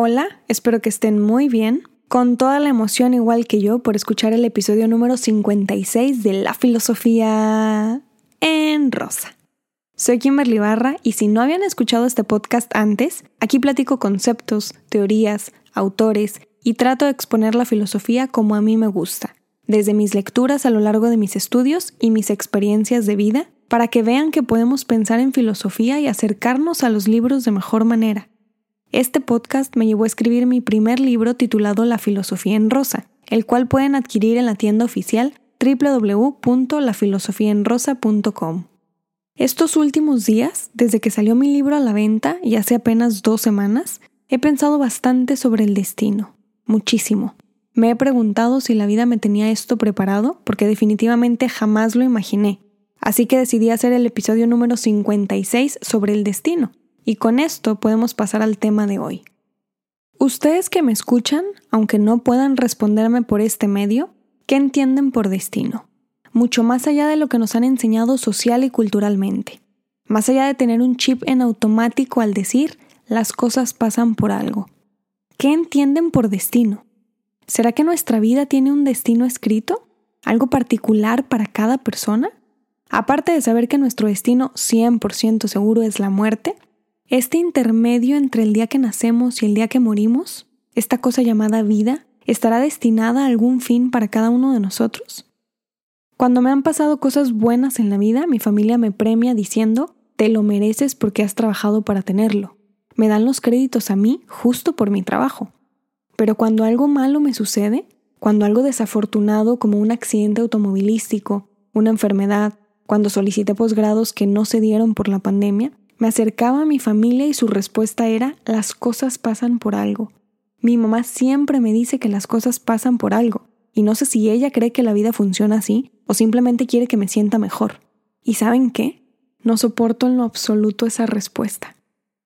Hola, espero que estén muy bien, con toda la emoción igual que yo por escuchar el episodio número 56 de La Filosofía en Rosa. Soy Kimberly Barra y si no habían escuchado este podcast antes, aquí platico conceptos, teorías, autores y trato de exponer la filosofía como a mí me gusta, desde mis lecturas a lo largo de mis estudios y mis experiencias de vida, para que vean que podemos pensar en filosofía y acercarnos a los libros de mejor manera este podcast me llevó a escribir mi primer libro titulado La filosofía en rosa, el cual pueden adquirir en la tienda oficial www.lafilosofiaenrosa.com. Estos últimos días, desde que salió mi libro a la venta y hace apenas dos semanas, he pensado bastante sobre el destino, muchísimo. Me he preguntado si la vida me tenía esto preparado, porque definitivamente jamás lo imaginé. Así que decidí hacer el episodio número 56 sobre el destino, y con esto podemos pasar al tema de hoy. Ustedes que me escuchan, aunque no puedan responderme por este medio, ¿qué entienden por destino? Mucho más allá de lo que nos han enseñado social y culturalmente. Más allá de tener un chip en automático al decir, las cosas pasan por algo. ¿Qué entienden por destino? ¿Será que nuestra vida tiene un destino escrito? ¿Algo particular para cada persona? Aparte de saber que nuestro destino 100% seguro es la muerte, este intermedio entre el día que nacemos y el día que morimos, esta cosa llamada vida, estará destinada a algún fin para cada uno de nosotros. Cuando me han pasado cosas buenas en la vida, mi familia me premia diciendo, te lo mereces porque has trabajado para tenerlo. Me dan los créditos a mí justo por mi trabajo. Pero cuando algo malo me sucede, cuando algo desafortunado como un accidente automovilístico, una enfermedad, cuando solicité posgrados que no se dieron por la pandemia, me acercaba a mi familia y su respuesta era, las cosas pasan por algo. Mi mamá siempre me dice que las cosas pasan por algo, y no sé si ella cree que la vida funciona así o simplemente quiere que me sienta mejor. ¿Y saben qué? No soporto en lo absoluto esa respuesta.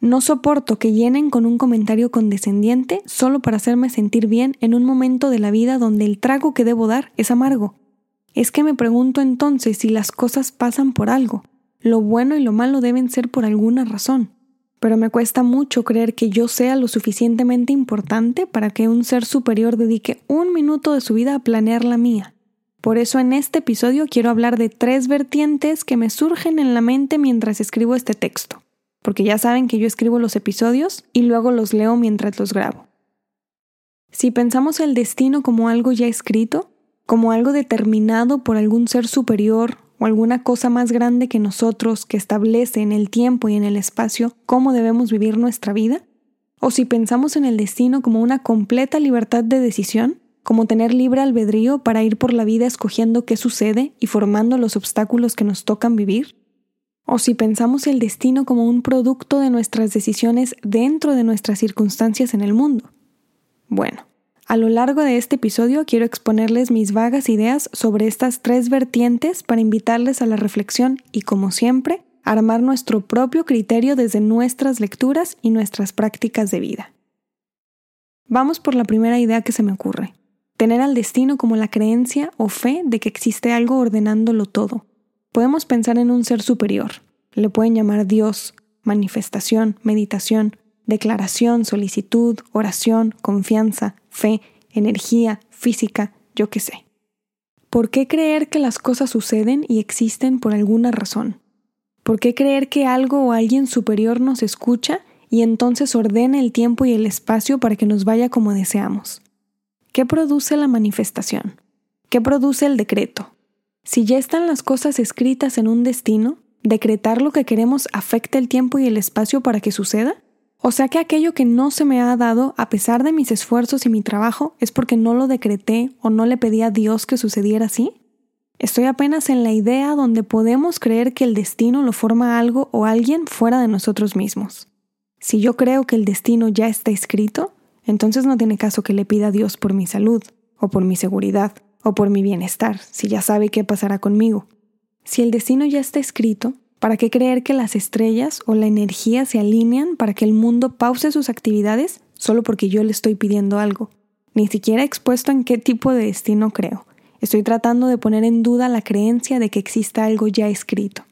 No soporto que llenen con un comentario condescendiente solo para hacerme sentir bien en un momento de la vida donde el trago que debo dar es amargo. Es que me pregunto entonces si las cosas pasan por algo, lo bueno y lo malo deben ser por alguna razón, pero me cuesta mucho creer que yo sea lo suficientemente importante para que un ser superior dedique un minuto de su vida a planear la mía. Por eso en este episodio quiero hablar de tres vertientes que me surgen en la mente mientras escribo este texto, porque ya saben que yo escribo los episodios y luego los leo mientras los grabo. Si pensamos el destino como algo ya escrito, como algo determinado por algún ser superior o alguna cosa más grande que nosotros que establece en el tiempo y en el espacio cómo debemos vivir nuestra vida? ¿O si pensamos en el destino como una completa libertad de decisión, como tener libre albedrío para ir por la vida escogiendo qué sucede y formando los obstáculos que nos tocan vivir? ¿O si pensamos el destino como un producto de nuestras decisiones dentro de nuestras circunstancias en el mundo? Bueno, a lo largo de este episodio quiero exponerles mis vagas ideas sobre estas tres vertientes para invitarles a la reflexión y, como siempre, armar nuestro propio criterio desde nuestras lecturas y nuestras prácticas de vida. Vamos por la primera idea que se me ocurre. Tener al destino como la creencia o fe de que existe algo ordenándolo todo. Podemos pensar en un ser superior. Le pueden llamar Dios, manifestación, meditación, declaración, solicitud, oración, confianza, fe, energía, física, yo qué sé. ¿Por qué creer que las cosas suceden y existen por alguna razón? ¿Por qué creer que algo o alguien superior nos escucha y entonces ordena el tiempo y el espacio para que nos vaya como deseamos? ¿Qué produce la manifestación? ¿Qué produce el decreto? Si ya están las cosas escritas en un destino, ¿decretar lo que queremos afecta el tiempo y el espacio para que suceda? O sea que aquello que no se me ha dado a pesar de mis esfuerzos y mi trabajo es porque no lo decreté o no le pedí a Dios que sucediera así. Estoy apenas en la idea donde podemos creer que el destino lo forma algo o alguien fuera de nosotros mismos. Si yo creo que el destino ya está escrito, entonces no tiene caso que le pida a Dios por mi salud, o por mi seguridad, o por mi bienestar, si ya sabe qué pasará conmigo. Si el destino ya está escrito, ¿Para qué creer que las estrellas o la energía se alinean para que el mundo pause sus actividades solo porque yo le estoy pidiendo algo? Ni siquiera expuesto en qué tipo de destino creo. Estoy tratando de poner en duda la creencia de que exista algo ya escrito.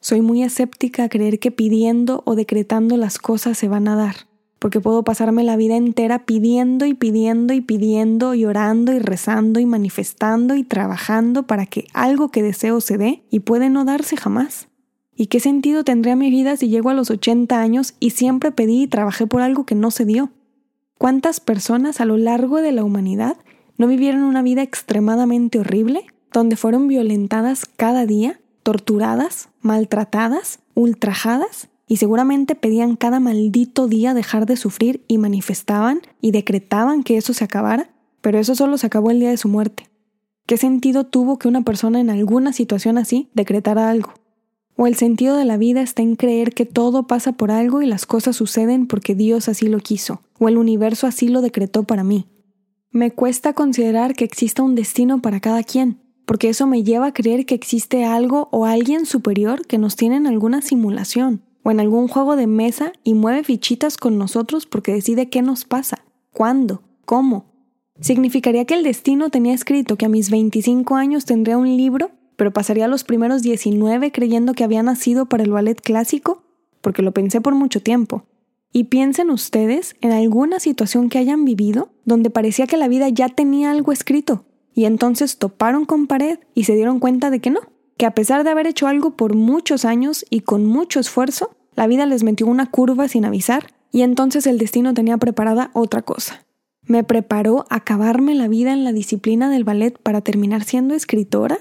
Soy muy escéptica a creer que pidiendo o decretando las cosas se van a dar. porque puedo pasarme la vida entera pidiendo y pidiendo y pidiendo y orando y rezando y manifestando y trabajando para que algo que deseo se dé y puede no darse jamás. ¿Y qué sentido tendría mi vida si llego a los 80 años y siempre pedí y trabajé por algo que no se dio? ¿Cuántas personas a lo largo de la humanidad no vivieron una vida extremadamente horrible, donde fueron violentadas cada día, torturadas, maltratadas, ultrajadas y seguramente pedían cada maldito día dejar de sufrir y manifestaban y decretaban que eso se acabara, pero eso solo se acabó el día de su muerte. ¿Qué sentido tuvo que una persona en alguna situación así decretara algo? O el sentido de la vida está en creer que todo pasa por algo y las cosas suceden porque Dios así lo quiso, o el universo así lo decretó para mí. Me cuesta considerar que exista un destino para cada quien, porque eso me lleva a creer que existe algo o alguien superior que nos tiene en alguna simulación, o en algún juego de mesa y mueve fichitas con nosotros porque decide qué nos pasa, cuándo, cómo. ¿Significaría que el destino tenía escrito que a mis 25 años tendría un libro, pero pasaría los primeros 19 creyendo que había nacido para el ballet clásico? Porque lo pensé por mucho tiempo. Y piensen ustedes en alguna situación que hayan vivido donde parecía que la vida ya tenía algo escrito, y entonces toparon con pared y se dieron cuenta de que no, que a pesar de haber hecho algo por muchos años y con mucho esfuerzo, la vida les metió una curva sin avisar y entonces el destino tenía preparada otra cosa. ¿Me preparó acabarme la vida en la disciplina del ballet para terminar siendo escritora?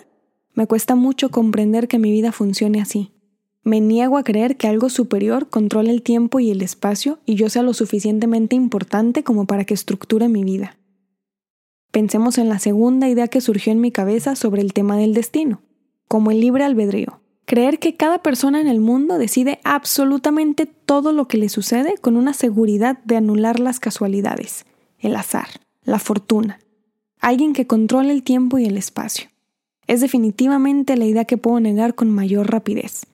Me cuesta mucho comprender que mi vida funcione así. Me niego a creer que algo superior controle el tiempo y el espacio y yo sea lo suficientemente importante como para que estructure mi vida. Pensemos en la segunda idea que surgió en mi cabeza sobre el tema del destino, como el libre albedrío. Creer que cada persona en el mundo decide absolutamente todo lo que le sucede con una seguridad de anular las casualidades, el azar, la fortuna. Alguien que controle el tiempo y el espacio. Es definitivamente la idea que puedo negar con mayor rapidez.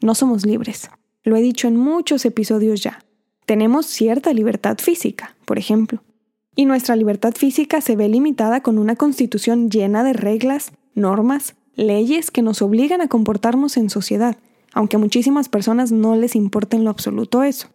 No somos libres. Lo he dicho en muchos episodios ya. Tenemos cierta libertad física, por ejemplo. Y nuestra libertad física se ve limitada con una constitución llena de reglas, normas, leyes que nos obligan a comportarnos en sociedad, aunque a muchísimas personas no les importa en lo absoluto eso.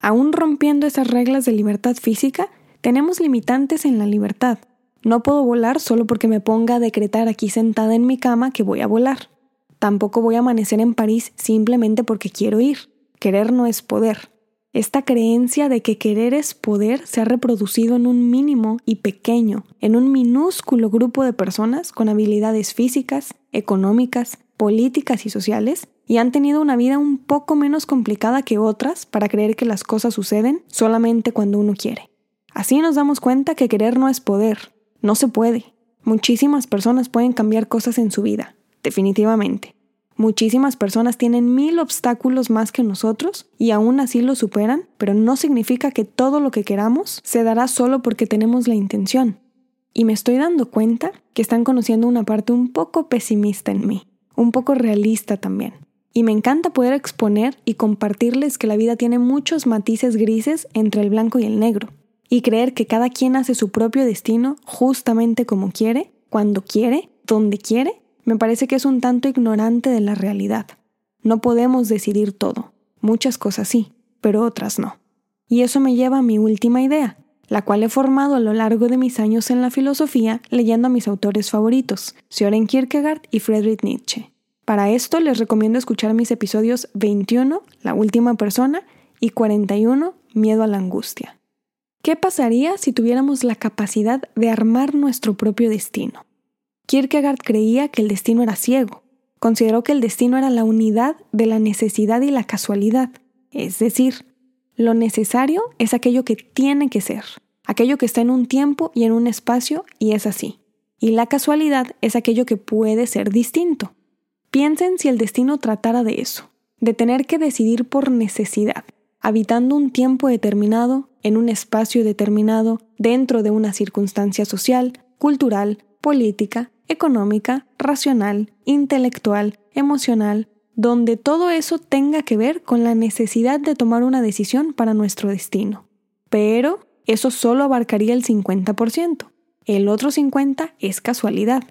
Aún rompiendo esas reglas de libertad física, tenemos limitantes en la libertad. No puedo volar solo porque me ponga a decretar aquí sentada en mi cama que voy a volar. Tampoco voy a amanecer en París simplemente porque quiero ir. Querer no es poder. Esta creencia de que querer es poder se ha reproducido en un mínimo y pequeño, en un minúsculo grupo de personas con habilidades físicas, económicas, políticas y sociales, y han tenido una vida un poco menos complicada que otras para creer que las cosas suceden solamente cuando uno quiere. Así nos damos cuenta que querer no es poder, no se puede. Muchísimas personas pueden cambiar cosas en su vida, definitivamente. Muchísimas personas tienen mil obstáculos más que nosotros y aún así lo superan, pero no significa que todo lo que queramos se dará solo porque tenemos la intención. Y me estoy dando cuenta que están conociendo una parte un poco pesimista en mí, un poco realista también. Y me encanta poder exponer y compartirles que la vida tiene muchos matices grises entre el blanco y el negro, y creer que cada quien hace su propio destino justamente como quiere, cuando quiere, donde quiere me parece que es un tanto ignorante de la realidad. No podemos decidir todo. Muchas cosas sí, pero otras no. Y eso me lleva a mi última idea, la cual he formado a lo largo de mis años en la filosofía leyendo a mis autores favoritos, Søren Kierkegaard y Friedrich Nietzsche. Para esto les recomiendo escuchar mis episodios 21, La última persona, y 41, Miedo a la angustia. ¿Qué pasaría si tuviéramos la capacidad de armar nuestro propio destino? Kierkegaard creía que el destino era ciego. Consideró que el destino era la unidad de la necesidad y la casualidad. Es decir, lo necesario es aquello que tiene que ser, aquello que está en un tiempo y en un espacio y es así. Y la casualidad es aquello que puede ser distinto. Piensen si el destino tratara de eso, de tener que decidir por necesidad, habitando un tiempo determinado, en un espacio determinado, dentro de una circunstancia social, cultural, política, económica, racional, intelectual, emocional, donde todo eso tenga que ver con la necesidad de tomar una decisión para nuestro destino. Pero eso solo abarcaría el 50%. El otro 50% es casualidad.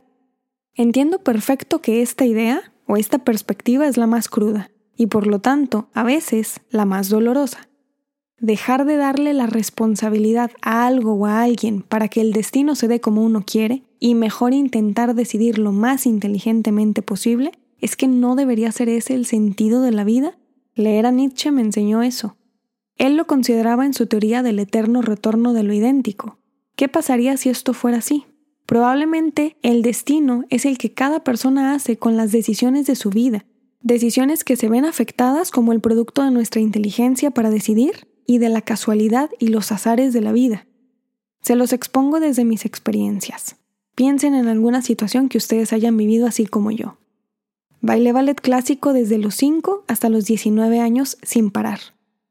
Entiendo perfecto que esta idea o esta perspectiva es la más cruda y por lo tanto a veces la más dolorosa. dejar de darle la responsabilidad a algo o a alguien para que el destino se dé como uno quiere y mejor intentar decidir lo más inteligentemente posible, es que no debería ser ese el sentido de la vida. Leer a Nietzsche me enseñó eso. Él lo consideraba en su teoría del eterno retorno de lo idéntico. ¿Qué pasaría si esto fuera así? Probablemente el destino es el que cada persona hace con las decisiones de su vida, decisiones que se ven afectadas como el producto de nuestra inteligencia para decidir y de la casualidad y los azares de la vida. Se los expongo desde mis experiencias. Piensen en alguna situación que ustedes hayan vivido así como yo. Bailé ballet clásico desde los 5 hasta los 19 años sin parar.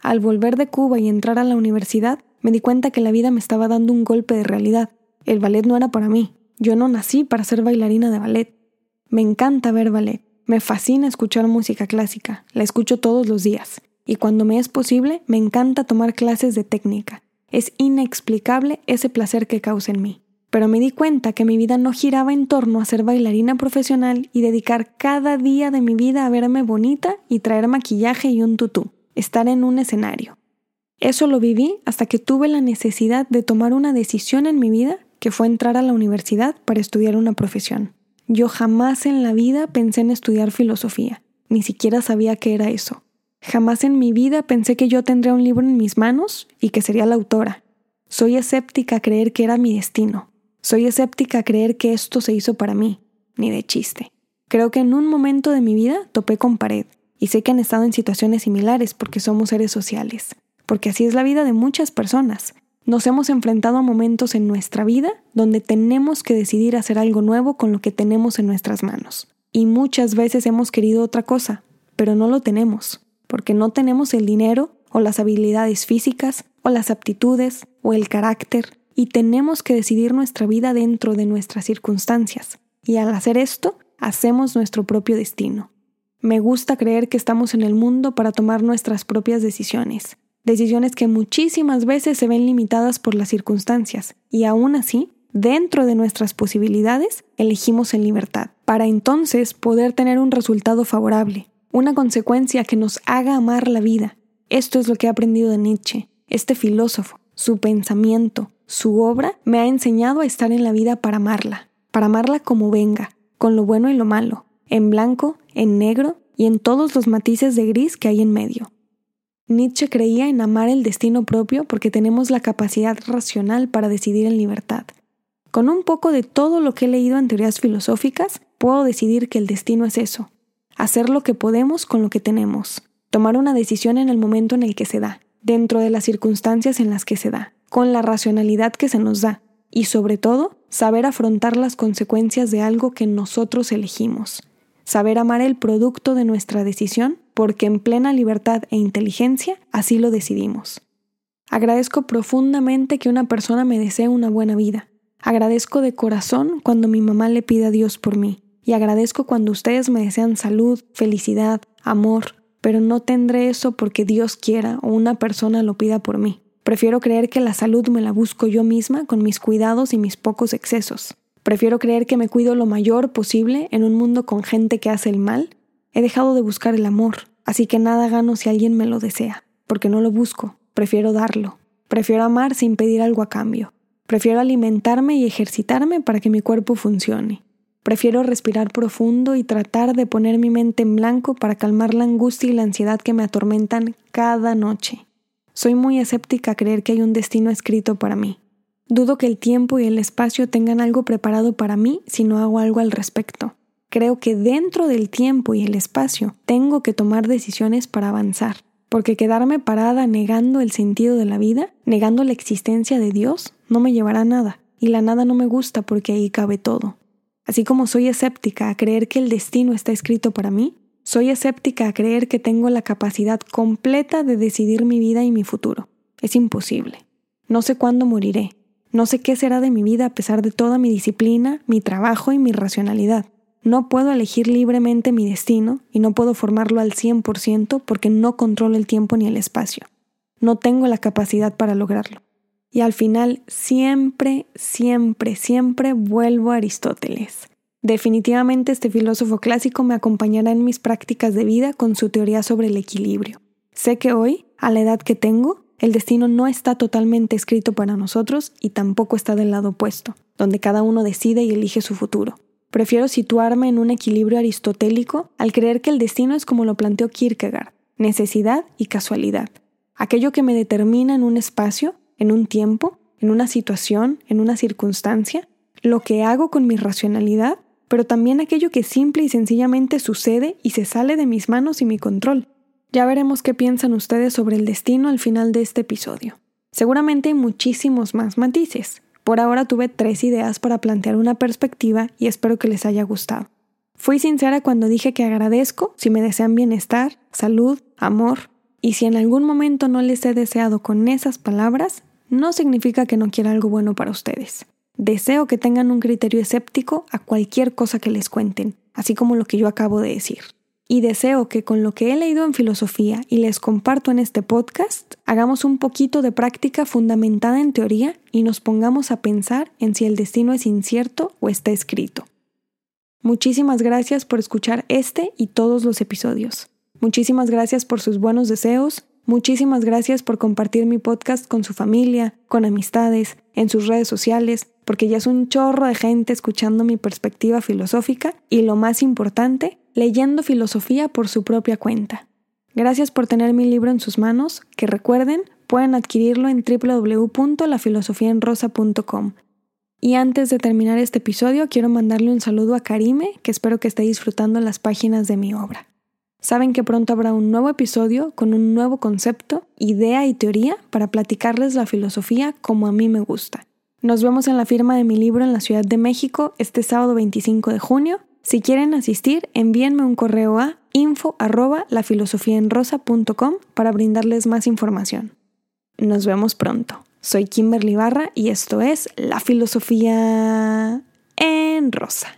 Al volver de Cuba y entrar a la universidad, me di cuenta que la vida me estaba dando un golpe de realidad. El ballet no era para mí. Yo no nací para ser bailarina de ballet. Me encanta ver ballet. Me fascina escuchar música clásica. La escucho todos los días y cuando me es posible me encanta tomar clases de técnica. Es inexplicable ese placer que causa en mí. Pero me di cuenta que mi vida no giraba en torno a ser bailarina profesional y dedicar cada día de mi vida a verme bonita y traer maquillaje y un tutú, estar en un escenario. Eso lo viví hasta que tuve la necesidad de tomar una decisión en mi vida que fue entrar a la universidad para estudiar una profesión. Yo jamás en la vida pensé en estudiar filosofía, ni siquiera sabía qué era eso. Jamás en mi vida pensé que yo tendría un libro en mis manos y que sería la autora. Soy escéptica a creer que era mi destino. Soy escéptica a creer que esto se hizo para mí, ni de chiste. Creo que en un momento de mi vida topé con pared, y sé que han estado en situaciones similares porque somos seres sociales, porque así es la vida de muchas personas. Nos hemos enfrentado a momentos en nuestra vida donde tenemos que decidir hacer algo nuevo con lo que tenemos en nuestras manos. Y muchas veces hemos querido otra cosa, pero no lo tenemos porque no tenemos el dinero o las habilidades físicas o las aptitudes o el carácter y tenemos que decidir nuestra vida dentro de nuestras circunstancias. Y al hacer esto, hacemos nuestro propio destino. Me gusta creer que estamos en el mundo para tomar nuestras propias decisiones, decisiones que muchísimas veces se ven limitadas por las circunstancias, y aún así, dentro de nuestras posibilidades, elegimos en libertad, para entonces poder tener un resultado favorable, una consecuencia que nos haga amar la vida. Esto es lo que he aprendido de Nietzsche, este filósofo. Su pensamiento, su obra me ha enseñado a estar en la vida para amarla, para amarla como venga, con lo bueno y lo malo, en blanco, en negro y en todos los matices de gris que hay en medio. Nietzsche creía en amar el destino propio porque tenemos la capacidad racional para decidir en libertad. Con un poco de todo lo que he leído en teorías filosóficas, puedo decidir que el destino es eso, hacer lo que podemos con lo que tenemos, tomar una decisión en el momento en el que se da, dentro de las circunstancias en las que se da, con la racionalidad que se nos da, y sobre todo, saber afrontar las consecuencias de algo que nosotros elegimos, saber amar el producto de nuestra decisión, porque en plena libertad e inteligencia así lo decidimos. Agradezco profundamente que una persona me desee una buena vida. Agradezco de corazón cuando mi mamá le pide a Dios por mí y agradezco cuando ustedes me desean salud, felicidad, amor, pero no tendré eso porque Dios quiera o una persona lo pida por mí. Prefiero creer que la salud me la busco yo misma con mis cuidados y mis pocos excesos. Prefiero creer que me cuido lo mayor posible en un mundo con gente que hace el mal. He dejado de buscar el amor, así que nada gano si alguien me lo desea, porque no lo busco, prefiero darlo. Prefiero amar sin pedir algo a cambio. Prefiero alimentarme y ejercitarme para que mi cuerpo funcione. Prefiero respirar profundo y tratar de poner mi mente en blanco para calmar la angustia y la ansiedad que me atormentan cada noche. Soy muy escéptica a creer que hay un destino escrito para mí. Dudo que el tiempo y el espacio tengan algo preparado para mí si no hago algo al respecto. Creo que dentro del tiempo y el espacio tengo que tomar decisiones para avanzar, porque quedarme parada negando el sentido de la vida, negando la existencia de Dios, no me llevará a nada, y la nada no me gusta porque ahí cabe todo. Así como soy escéptica a creer que el destino está escrito para mí, soy escéptica a creer que tengo la capacidad completa de decidir mi vida y mi futuro. Es imposible. No sé cuándo moriré. No sé qué será de mi vida a pesar de toda mi disciplina, mi trabajo y mi racionalidad. No puedo elegir libremente mi destino y no puedo formarlo al 100% porque no controlo el tiempo ni el espacio. No tengo la capacidad para lograrlo. Y al final siempre, siempre, siempre vuelvo a Aristóteles. Definitivamente este filósofo clásico me acompañará en mis prácticas de vida con su teoría sobre el equilibrio. Sé que hoy, a la edad que tengo, el destino no está totalmente escrito para nosotros y tampoco está del lado opuesto, donde cada uno decide y elige su futuro. Prefiero situarme en un equilibrio aristotélico al creer que el destino es como lo planteó Kierkegaard, necesidad y casualidad. Aquello que me determina en un espacio, en un tiempo, en una situación, en una circunstancia, lo que hago con mi racionalidad, pero también aquello que simple y sencillamente sucede y se sale de mis manos y mi control. Ya veremos qué piensan ustedes sobre el destino al final de este episodio. Seguramente hay muchísimos más matices. Por ahora tuve tres ideas para plantear una perspectiva y espero que les haya gustado. Fui sincera cuando dije que agradezco si me desean bienestar, salud, amor, y si en algún momento no les he deseado con esas palabras, no significa que no quiera algo bueno para ustedes. Deseo que tengan un criterio escéptico a cualquier cosa que les cuenten, así como lo que yo acabo de decir y deseo que con lo que he leído en filosofía y les comparto en este podcast, hagamos un poquito de práctica fundamentada en teoría y nos pongamos a pensar en si el destino es incierto o está escrito. Muchísimas gracias por escuchar este y todos los episodios. Muchísimas gracias por sus buenos deseos. Muchísimas gracias por compartir mi podcast con su familia, con amistades, en sus redes sociales, porque ya es un chorro de gente escuchando mi perspectiva filosófica y lo más importante, leyendo filosofía por su propia cuenta. Gracias por tener mi libro en sus manos, que recuerden, pueden adquirirlo en www.lafilosofiaenrosa.com. Y antes de terminar este episodio, quiero mandarle un saludo a Karime, que espero que esté disfrutando las páginas de mi obra. Saben que pronto habrá un nuevo episodio con un nuevo concepto, idea y teoría para platicarles la filosofía como a mí me gusta. Nos vemos en la firma de mi libro en la Ciudad de México este sábado 25 de junio si quieren asistir, envíenme un correo a info para brindarles más información. Nos vemos pronto. Soy Kimberly Barra y esto es La Filosofía en Rosa.